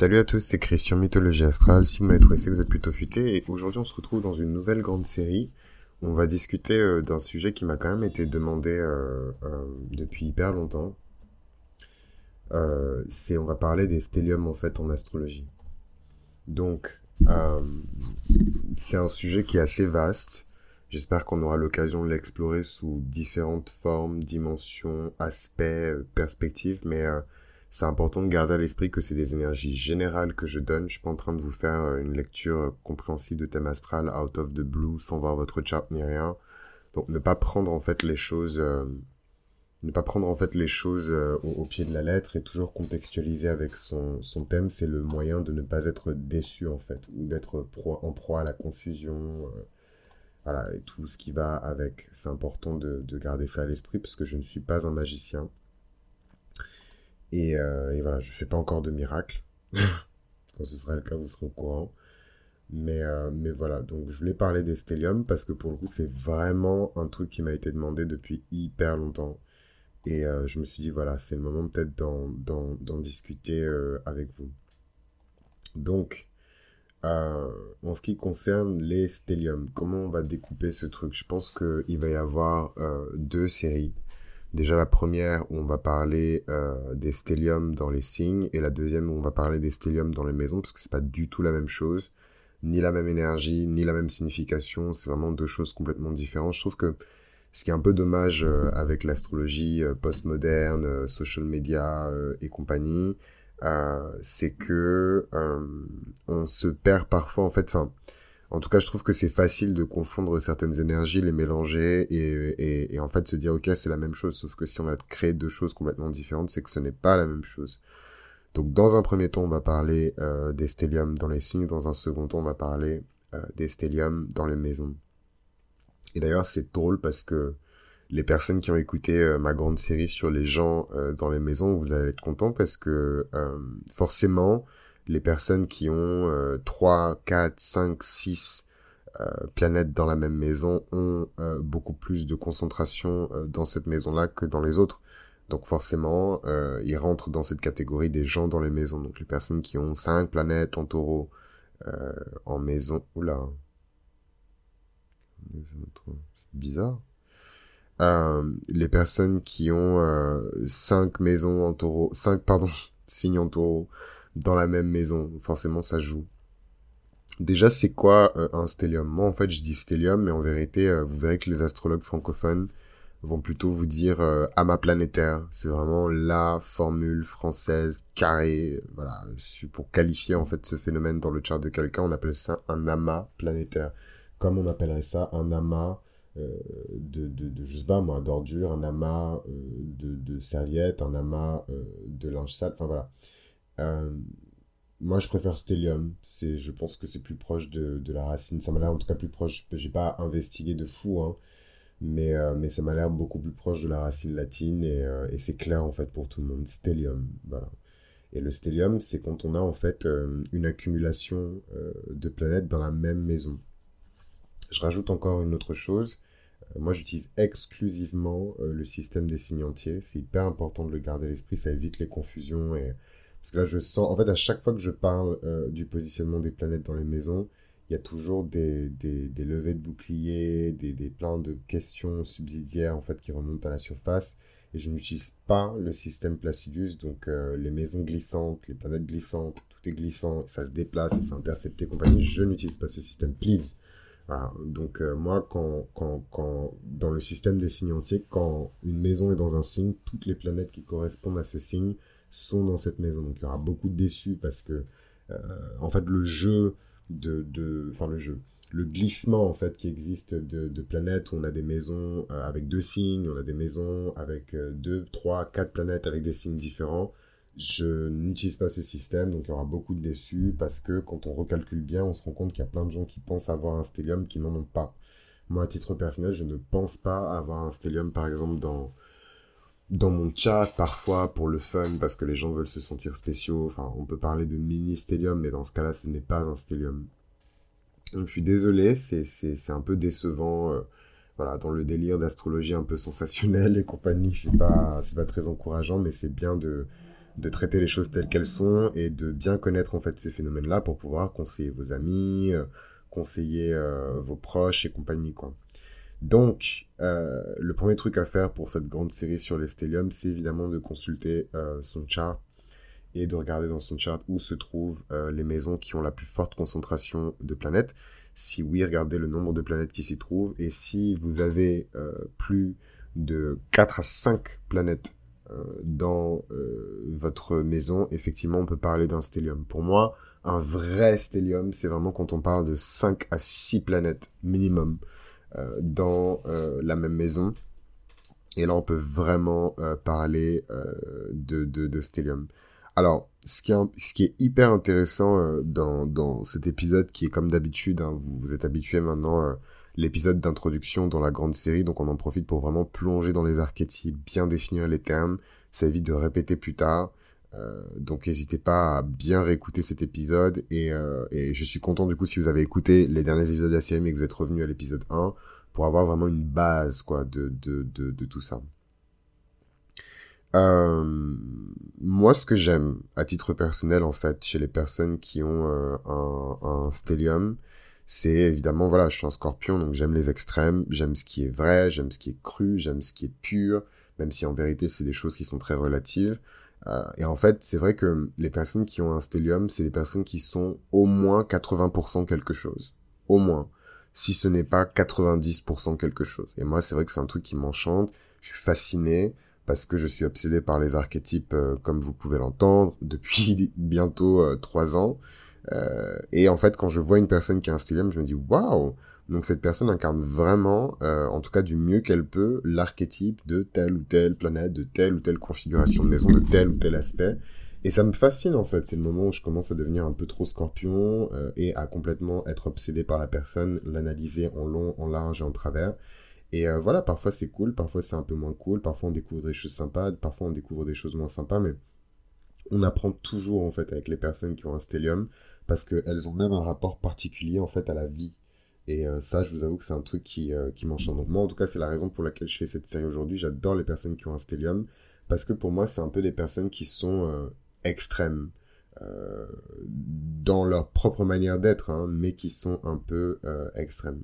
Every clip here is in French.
Salut à tous, c'est Christian Mythologie Astrale. Si vous m'avez trouvé, c'est que vous êtes plutôt futé. Et aujourd'hui, on se retrouve dans une nouvelle grande série. On va discuter euh, d'un sujet qui m'a quand même été demandé euh, euh, depuis hyper longtemps. c'est, on va parler des stelliums en fait en astrologie. Donc, c'est un sujet qui est assez vaste. J'espère qu'on aura l'occasion de l'explorer sous différentes formes, dimensions, aspects, perspectives. Mais c'est important de garder à l'esprit que c'est des énergies générales que je donne. Je suis pas en train de vous faire euh, une lecture euh, compréhensible de thème astral out of the blue sans voir votre chart ni rien. Donc ne pas prendre en fait les choses, euh, ne pas prendre en fait les choses au, pied de la lettre et toujours contextualiser avec son, son thème, c'est le moyen de ne pas être déçu en fait ou d'être en proie à la confusion. voilà, et tout ce qui va avec. C'est important de, de garder ça à l'esprit parce que je ne suis pas un magicien. Et, euh, et, voilà, je fais pas encore de miracle. Quand ce sera le cas, vous serez au courant. Mais, euh, mais voilà, donc je voulais parler des stelliums parce que pour le coup, c'est vraiment un truc qui m'a été demandé depuis hyper longtemps. Et euh, je me suis dit, voilà, c'est le moment peut-être d'en discuter avec vous. Donc, en ce qui concerne les stelliums, comment on va découper ce truc? Je pense qu'il va y avoir deux séries. Déjà la première où on va parler euh, des stelliums dans les signes et la deuxième où on va parler des stelliums dans les maisons parce que c'est pas du tout la même chose, ni la même énergie, ni la même signification, c'est vraiment deux choses complètement différentes. Je trouve que ce qui est un peu dommage euh, avec l'astrologie euh, postmoderne, euh, social media et compagnie, c'est que on se perd parfois en fait, enfin en tout cas, je trouve que c'est facile de confondre certaines énergies, les mélanger et, et, en fait se dire ok c'est la même chose. Sauf que si on va créer deux choses complètement différentes, c'est que ce n'est pas la même chose. Donc dans un premier temps, on va parler euh, des stelliums dans les signes. Dans un second temps, on va parler euh, des stelliums dans les maisons. Et d'ailleurs, c'est drôle parce que les personnes qui ont écouté euh, ma grande série sur les gens euh, dans les maisons, vous allez être contents parce que euh, forcément, les personnes qui ont 3, 4, 5, 6 planètes dans la même maison ont euh, beaucoup plus de concentration euh, dans cette maison-là que dans les autres. Donc forcément, euh, ils rentrent dans cette catégorie des gens dans les maisons. Donc les personnes qui ont 5 planètes en taureau en maison... Oula. C'est bizarre. les personnes qui ont 5 maisons en taureau... 5, pardon, signes en taureau dans la même maison. Forcément, ça joue. Déjà, c'est quoi euh, un stellium? Moi, en fait, je dis stellium, mais en vérité, euh, vous verrez que les astrologues francophones vont plutôt vous dire euh, planétaire. C'est vraiment la formule française carrée. Voilà, pour qualifier en fait ce phénomène dans le chart de quelqu'un, on appelle ça un amas planétaire. Comme on appellerait ça un amas de, de, de, je sais pas moi, d'ordures, un amas de, de serviettes, un amas de linge sale, enfin voilà. Euh, moi, je préfère Stellium. C'est, je pense que c'est plus proche de, de la racine. Ça m'a l'air en tout cas plus proche. J'ai pas investigué de fou, hein, mais, euh, mais ça m'a l'air beaucoup plus proche de la racine latine et, euh, et c'est clair en fait pour tout le monde. Stellium, voilà. Et le stellium, c'est quand on a en fait une accumulation de planètes dans la même maison. Je rajoute encore une autre chose. moi, j'utilise exclusivement le système des signes entiers. C'est hyper important de le garder à l'esprit. Ça évite les confusions et parce que là, je sens, en fait, à chaque fois que je parle euh, du positionnement des planètes dans les maisons, il y a toujours des, des, levées de boucliers, des, des plein de questions subsidiaires, en fait, qui remontent à la surface. Et je n'utilise pas le système Placidus, donc euh, les maisons glissantes, les planètes glissantes, tout est glissant, ça se déplace, ça s'intercepte et compagnie. Je n'utilise pas ce système, please. Voilà. Donc euh, moi, quand, quand, quand, dans le système des signes entiers, quand une maison est dans un signe, toutes les planètes qui correspondent à ce signe sont dans cette maison. Donc il y aura beaucoup de déçus parce que euh, en fait le jeu de, de, enfin le jeu, le glissement en fait qui existe de, planètes où on a des maisons euh, avec deux signes, on a des maisons avec euh, deux, trois, quatre planètes avec des signes différents. Je n'utilise pas ce système, donc il y aura beaucoup de déçus parce que quand on recalcule bien, on se rend compte qu'il y a plein de gens qui pensent avoir un stellium qui n'en ont pas. Moi, à titre personnel, je ne pense pas avoir un stellium, par exemple, dans, dans mon chat parfois pour le fun parce que les gens veulent se sentir spéciaux. Enfin, on peut parler de mini stellium, mais dans ce cas-là, ce n'est pas un stellium. Donc, je suis désolé, c'est un peu décevant. Euh, voilà, dans le délire d'astrologie un peu sensationnel et compagnie, c'est pas c'est pas très encourageant, mais c'est bien de de traiter les choses telles qu'elles sont et de bien connaître en fait ces phénomènes-là pour pouvoir conseiller vos amis, euh, conseiller euh, vos proches et compagnie. Donc, euh, le premier truc à faire pour cette grande série sur les stelliums, c'est évidemment de consulter son chart et de regarder dans son chart où se trouvent les maisons qui ont la plus forte concentration de planètes. Si oui, regardez le nombre de planètes qui s'y trouvent. Et si vous avez plus de 4 à 5 planètes euh, dans euh, votre maison, effectivement, on peut parler d'un stellium. Pour moi, un vrai stellium, c'est vraiment quand on parle de 5 à 6 planètes minimum euh, dans la même maison. Et là, on peut vraiment parler de, de, stellium. Alors, ce qui, est, hyper intéressant dans, dans cet épisode, qui est comme d'habitude, hein, vous, vous êtes habitué maintenant l'épisode d'introduction dans la grande série, donc on en profite pour vraiment plonger dans les archétypes, bien définir les termes, ça évite de répéter plus tard. Euh, donc n'hésitez pas à bien réécouter cet épisode et, euh, et, je suis content du coup si vous avez écouté les derniers épisodes de la série mais que vous êtes revenu à l'épisode 1 pour avoir vraiment une base quoi de, de, de, de tout ça. Euh, moi ce que j'aime à titre personnel en fait chez les personnes qui ont euh, un, un stellium c'est évidemment, voilà, je suis un scorpion, donc j'aime les extrêmes, j'aime ce qui est vrai, j'aime ce qui est cru, j'aime ce qui est pur, même si en vérité c'est des choses qui sont très relatives. Euh, et en fait, c'est vrai que les personnes qui ont un stellium, c'est des personnes qui sont au moins 80% quelque chose. Au moins. Si ce n'est pas 90% quelque chose. Et moi, c'est vrai que c'est un truc qui m'enchante. Je suis fasciné parce que je suis obsédé par les archétypes, euh, comme vous pouvez l'entendre, depuis bientôt euh, trois ans. Et en fait, quand je vois une personne qui a un stellium, je me dis waouh. Donc cette personne incarne vraiment, euh, en tout cas du mieux qu'elle peut, l'archétype de telle ou telle planète, de telle ou telle configuration de maison, de tel ou tel aspect. Et ça me fascine en fait, c'est le moment où je commence à devenir un peu trop scorpion euh, et à complètement être obsédé par la personne, l'analyser en long, en large et en travers. Et euh, voilà, parfois c'est cool, parfois c'est un peu moins cool, parfois on découvre des choses sympas, parfois on découvre des choses moins sympas, mais on apprend toujours en fait avec les personnes qui ont un stellium parce qu'elles ont même un rapport particulier en fait à la vie. Et euh, ça, je vous avoue que c'est un truc qui, euh, qui m'enchante. Donc moi, en tout cas, c'est la raison pour laquelle je fais cette série aujourd'hui. J'adore les personnes qui ont un stellium, parce que pour moi, c'est un peu des personnes qui sont euh, extrêmes dans leur propre manière d'être, hein, mais qui sont un peu extrêmes.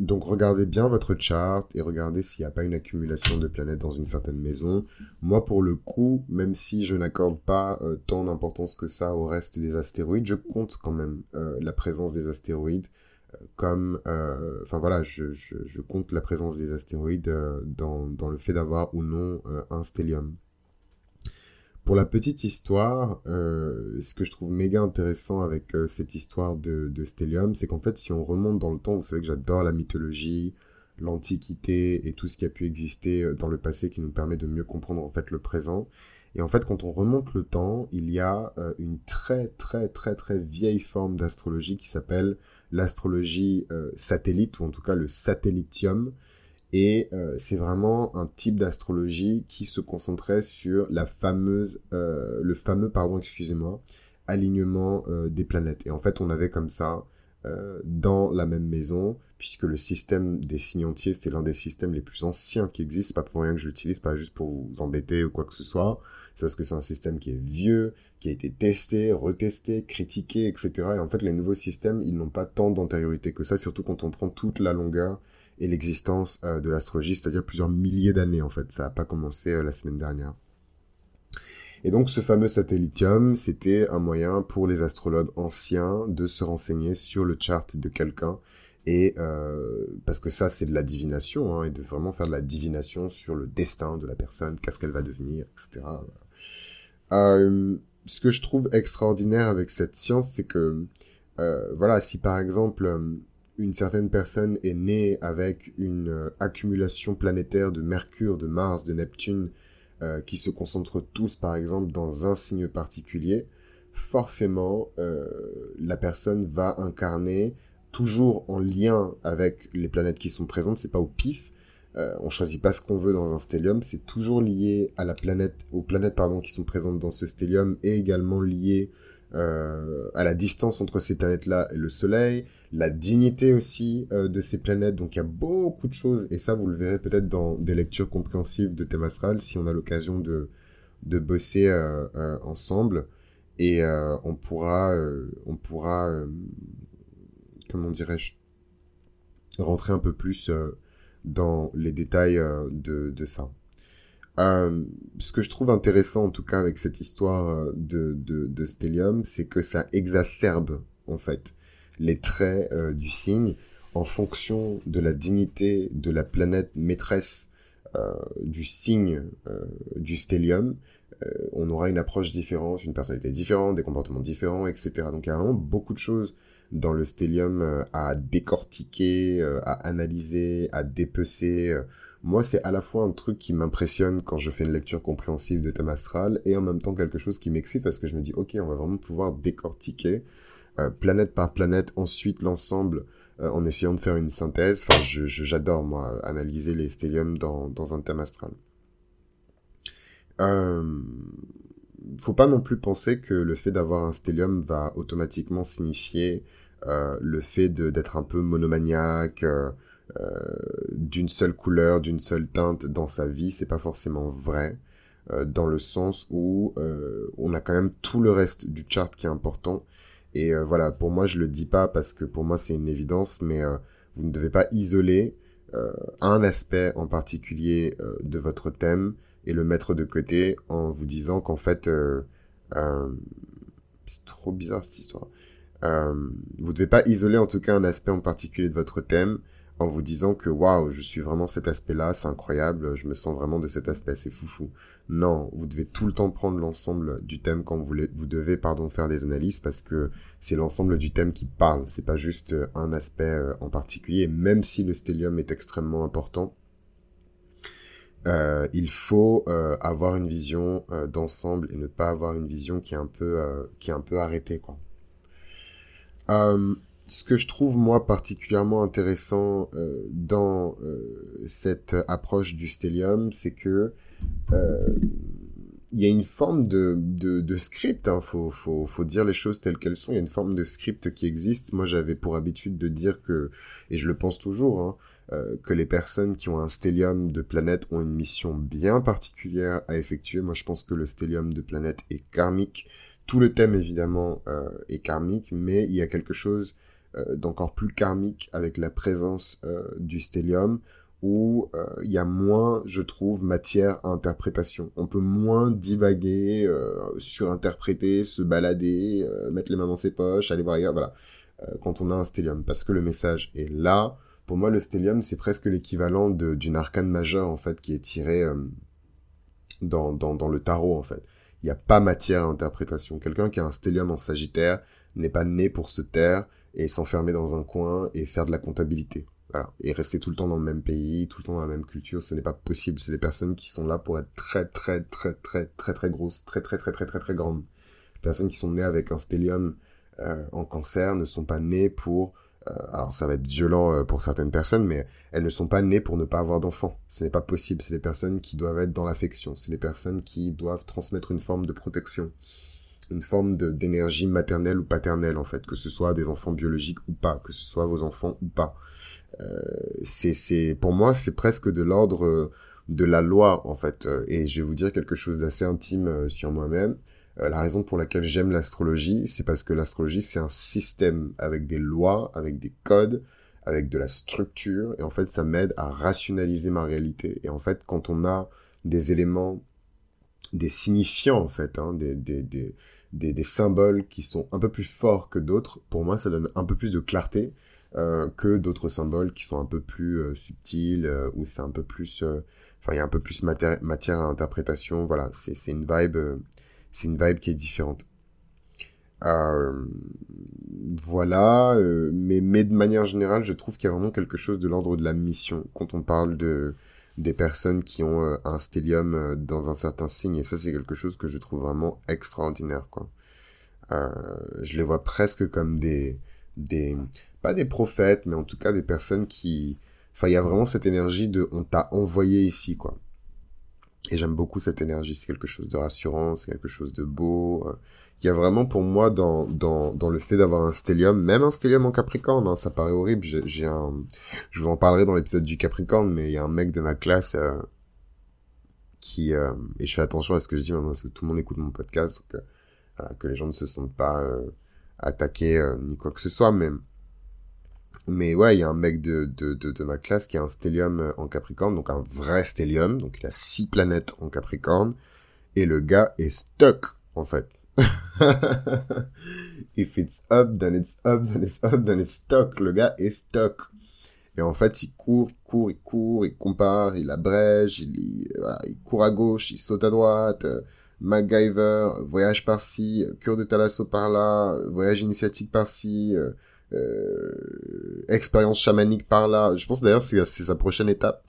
Donc regardez bien votre chart et regardez s'il n'y a pas une accumulation de planètes dans une certaine maison. Moi pour le coup, même si je n'accorde pas euh, tant d'importance que ça au reste des astéroïdes, je compte quand même euh, la présence des astéroïdes euh, comme... Enfin voilà, je, compte la présence des astéroïdes dans, dans le fait d'avoir ou non un stellium. Pour la petite histoire, euh, ce que je trouve méga intéressant avec euh, cette histoire de, Stellium, c'est qu'en fait, si on remonte dans le temps, vous savez que j'adore la mythologie, l'antiquité et tout ce qui a pu exister euh, dans le passé qui nous permet de mieux comprendre en fait le présent. Et en fait, quand on remonte le temps, il y a une très très très très vieille forme d'astrologie qui s'appelle l'astrologie satellite, ou en tout cas le satellitium, et euh, c'est vraiment un type d'astrologie qui se concentrait sur la fameuse, euh, le fameux, pardon, excusez-moi, alignement euh, des planètes. Et en fait, on avait comme ça, dans la même maison, puisque le système des signes entiers, c'est l'un des systèmes les plus anciens qui existent, pas pour rien que je l'utilise, pas juste pour vous embêter ou quoi que ce soit, c'est parce que c'est un système qui est vieux, qui a été testé, retesté, critiqué, etc. Et en fait, les nouveaux systèmes, ils n'ont pas tant d'antériorité que ça, surtout quand on prend toute la longueur et l'existence euh, de l'astrologie, c'est-à-dire plusieurs milliers d'années en fait. Ça n'a pas commencé euh, la semaine dernière. Et donc ce fameux satellitium, c'était un moyen pour les astrologues anciens de se renseigner sur le chart de quelqu'un. Et euh, parce que ça, c'est de la divination, hein, et de vraiment faire de la divination sur le destin de la personne, qu'est-ce qu'elle va devenir, etc. Ce que je trouve extraordinaire avec cette science, c'est que, voilà, si par exemple une certaine personne est née avec une euh, accumulation planétaire de Mercure, de Mars, de Neptune, euh, qui se concentrent tous par exemple dans un signe particulier, forcément euh, la personne va incarner toujours en lien avec les planètes qui sont présentes, c'est pas au pif, on choisit pas ce qu'on veut dans un stellium, c'est toujours lié à la planète, aux planètes pardon qui sont présentes dans ce stellium et également lié euh, à la distance entre ces planètes-là et le Soleil, la dignité aussi euh, de ces planètes. Donc il y a beaucoup de choses, et ça vous le verrez peut-être dans des lectures compréhensives de thème astral, si on a l'occasion de, de bosser euh, ensemble. Et on pourra, on pourra, comment dirais-je, rentrer un peu plus dans les détails de, de ça. Euh, ce que je trouve intéressant en tout cas avec cette histoire euh, de, de, Stellium, c'est que ça exacerbe en fait les traits euh, du signe en fonction de la dignité de la planète maîtresse du signe du Stellium. on aura une approche différente, une personnalité différente, des comportements différents, etc. Donc il y a vraiment beaucoup de choses dans le Stellium à décortiquer, à analyser, à dépecer moi, c'est à la fois un truc qui m'impressionne quand je fais une lecture compréhensive de thème astral et en même temps quelque chose qui m'excite parce que je me dis, ok, on va vraiment pouvoir décortiquer euh, planète par planète, ensuite l'ensemble euh, en essayant de faire une synthèse. Enfin, j'adore, moi, analyser les stelliums dans, un thème astral. Euh, faut pas non plus penser que le fait d'avoir un stellium va automatiquement signifier euh, le fait d'être un peu monomaniaque, d'une seule couleur, d'une seule teinte dans sa vie, c'est pas forcément vrai. Euh, dans le sens où euh, on a quand même tout le reste du chart qui est important. Et voilà, pour moi, je le dis pas parce que pour moi c'est une évidence, mais vous ne devez pas isoler un aspect en particulier de votre thème et le mettre de côté en vous disant qu'en fait, c'est trop bizarre cette histoire. vous devez pas isoler en tout cas un aspect en particulier de votre thème en vous disant que waouh, je suis vraiment cet aspect-là, c'est incroyable, je me sens vraiment de cet aspect, c'est foufou. Non, vous devez tout le temps prendre l'ensemble du thème quand vous, vous devez pardon faire des analyses parce que c'est l'ensemble du thème qui parle, c'est pas juste euh, un aspect euh, en particulier. Même si le stellium est extrêmement important, euh, il faut avoir une vision d'ensemble et ne pas avoir une vision qui est un peu arrêtée ce que je trouve moi particulièrement intéressant euh, dans euh, cette approche du stellium, c'est que euh, il y a une forme de, script, hein, faut, dire les choses telles qu'elles sont, il y a une forme de script qui existe. Moi j'avais pour habitude de dire que, et je le pense toujours, hein, que les personnes qui ont un stellium de planète ont une mission bien particulière à effectuer. Moi je pense que le stellium de planète est karmique. Tout le thème évidemment est karmique, mais il y a quelque chose d'encore plus karmique avec la présence euh, du stellium où euh, il y a moins, je trouve, matière à interprétation. On peut moins divaguer, surinterpréter, se balader, mettre les mains dans ses poches, aller voir ailleurs, voilà, quand on a un stellium. Parce que le message est là. Pour moi, le stellium, c'est presque l'équivalent d'une arcane majeure, en fait, qui est tirée dans, dans, dans le tarot, en fait. Il n'y a pas matière à interprétation. Quelqu'un qui a un stellium en sagittaire n'est pas né pour se taire, et s'enfermer dans un coin et faire de la comptabilité. Voilà. Et rester tout le temps dans le même pays, tout le temps dans la même culture, ce n'est pas possible. C'est des personnes qui sont là pour être très très très très très très grosses, très très très très très très grandes. Les personnes qui sont nées avec un stellium euh, en cancer ne sont pas nées pour euh, alors ça va être violent euh, pour certaines personnes, mais elles ne sont pas nées pour ne pas avoir d'enfants. Ce n'est pas possible. C'est des personnes qui doivent être dans l'affection. C'est des personnes qui doivent transmettre une forme de protection une forme d'énergie maternelle ou paternelle en fait, que ce soit des enfants biologiques ou pas, que ce soit vos enfants ou pas. Euh, c'est pour moi c'est presque de l'ordre de la loi en fait. Et je vais vous dire quelque chose d'assez intime euh, sur moi-même. Euh, la raison pour laquelle j'aime l'astrologie, c'est parce que l'astrologie c'est un système avec des lois, avec des codes, avec de la structure, et en fait ça m'aide à rationaliser ma réalité. Et en fait quand on a des éléments, des signifiants en fait, hein, des, des des, des, symboles qui sont un peu plus forts que d'autres, pour moi, ça donne un peu plus de clarté euh, que d'autres symboles qui sont un peu plus euh, subtils, euh, où c'est un peu plus... Euh, enfin, il y a un peu plus matière, à interprétation. Voilà, c'est une vibe... c'est une vibe qui est différente. voilà, mais, mais de manière générale, je trouve qu'il y a vraiment quelque chose de l'ordre de la mission quand on parle de des personnes qui ont euh, un stellium euh, dans un certain signe et ça c'est quelque chose que je trouve vraiment extraordinaire quoi. Euh, je les vois presque comme des des pas des prophètes mais en tout cas des personnes qui enfin il y a vraiment cette énergie de on t'a envoyé ici quoi. Et j'aime beaucoup cette énergie, c'est quelque chose de rassurant, c'est quelque chose de beau. Il y a vraiment pour moi dans, dans, dans le fait d'avoir un stellium, même un stellium en Capricorne, hein, ça paraît horrible, j'ai un... Je vous en parlerai dans l'épisode du Capricorne, mais il y a un mec de ma classe euh, qui... Euh, et je fais attention à ce que je dis maintenant, parce que tout le monde écoute mon podcast, donc euh, que les gens ne se sentent pas attaqués ni quoi que ce soit, mais mais ouais, il y a un mec de, de, de, de, ma classe qui a un stellium euh, en Capricorne, donc un vrai stellium, donc il a six planètes en Capricorne, et le gars est stuck, en fait. If it's up, then it's up, then it's up, then it's stuck. Le gars est stuck. Et en fait, il court, il court, il court, il compare, il abrège, il, court à gauche, il saute à droite, MacGyver, voyage par-ci, cure de thalasso par-là, voyage initiatique par-ci, euh, euh, expérience chamanique par là. Je pense d'ailleurs c'est c'est sa prochaine étape.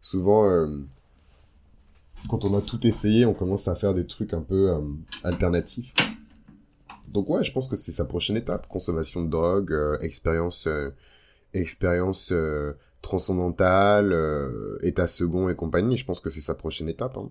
Souvent, euh, quand on a tout essayé, on commence à faire des trucs un peu euh, alternatifs. Donc ouais, je pense que c'est sa prochaine étape. Consommation de drogue, expérience, expérience transcendantale, état second et compagnie. Je pense que c'est sa prochaine étape. Hein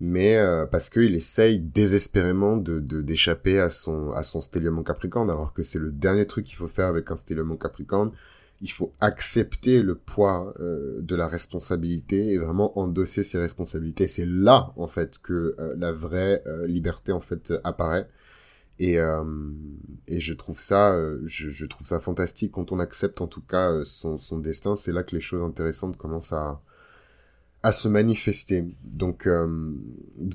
mais euh, parce qu'il essaye désespérément de d'échapper à son à son en Capricorne, alors que c'est le dernier truc qu'il faut faire avec un stellium en Capricorne. Il faut accepter le poids euh, de la responsabilité et vraiment endosser ses responsabilités. C'est là en fait que euh, la vraie liberté en fait apparaît. Et, et je trouve ça je, trouve ça fantastique quand on accepte en tout cas son, destin. C'est là que les choses intéressantes commencent à à se manifester. Donc euh,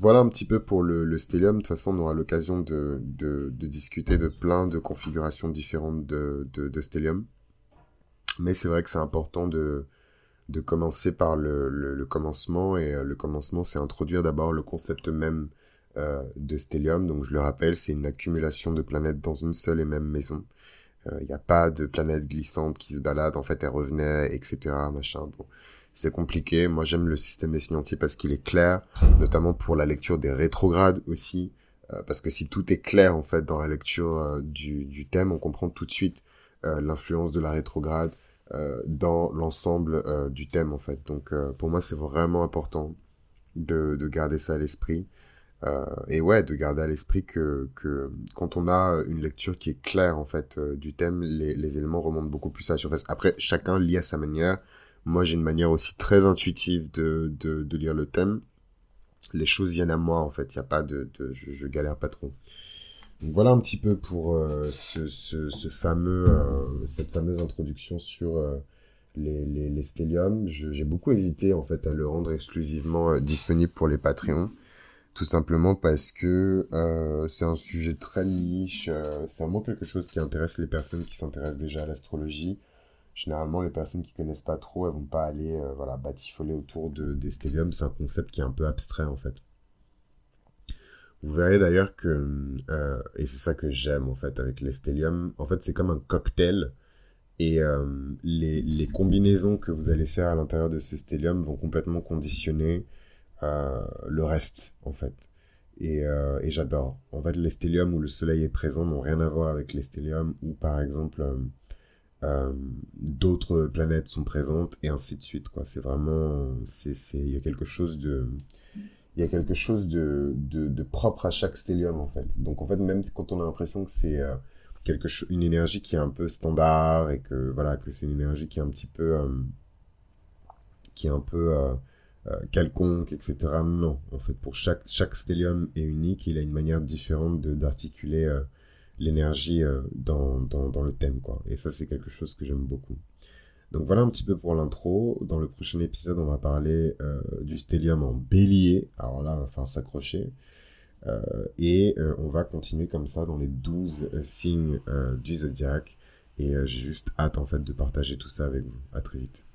voilà un petit peu pour le, stellium. De toute façon, on aura l'occasion de, de, discuter de plein de configurations différentes de, de stellium. Mais c'est vrai que c'est important de, de commencer par le, le, commencement. Et euh, le commencement, c'est introduire d'abord le concept même euh, de stellium. Donc je le rappelle, c'est une accumulation de planètes dans une seule et même maison. Il euh, n'y a pas de planètes glissantes qui se baladent, en fait elles revenaient, etc. Machin. Bon c'est compliqué. Moi, j'aime le système des signes parce qu'il est clair, notamment pour la lecture des rétrogrades aussi. Euh, parce que si tout est clair, en fait, dans la lecture euh, du, du, thème, on comprend tout de suite euh, l'influence de la rétrograde dans l'ensemble du thème, en fait. Donc, pour moi, c'est vraiment important de, de garder ça à l'esprit. et ouais, de garder à l'esprit que, que quand on a une lecture qui est claire, en fait, du thème, les, éléments remontent beaucoup plus à la surface. Après, chacun lit à sa manière moi, j'ai une manière aussi très intuitive de, de, lire le thème. Les choses viennent à moi, en fait. Il y a pas de, je, galère pas trop. Voilà un petit peu pour euh, ce, fameux, euh, cette fameuse introduction sur euh, les, les. J'ai beaucoup hésité, en fait, à le rendre exclusivement disponible pour les Patreons. Tout simplement parce que c'est un sujet très niche. c'est vraiment quelque chose qui intéresse les personnes qui s'intéressent déjà à l'astrologie généralement les personnes qui connaissent pas trop elles vont pas aller voilà batifoler autour de des stelliums c'est un concept qui est un peu abstrait en fait vous verrez d'ailleurs que euh, et c'est ça que j'aime en fait avec les en fait c'est comme un cocktail et euh, les, les combinaisons que vous allez faire à l'intérieur de ces stelliums vont complètement conditionner le reste en fait. Et, et j'adore. En fait les stelliums où le soleil est présent n'ont rien à voir avec les stelliums où par exemple euh, d'autres planètes sont présentes et ainsi de suite c'est vraiment il y a quelque chose de il y a quelque chose de, de, propre à chaque stellium en fait donc en fait même quand on a l'impression que c'est euh, quelque une énergie qui est un peu standard et que voilà que c'est une énergie qui est un petit peu euh, qui est un peu euh, euh, quelconque etc non en fait pour chaque chaque stellium est unique il a une manière différente d'articuler l'énergie dans, dans, dans, le thème, quoi. Et ça, c'est quelque chose que j'aime beaucoup. Donc voilà un petit peu pour l'intro. Dans le prochain épisode, on va parler euh, du stellium en bélier. Alors là, on va falloir s'accrocher. Euh, et euh, on va continuer comme ça dans les 12 euh, signes du zodiaque. Et j'ai juste hâte en fait de partager tout ça avec vous. À très vite.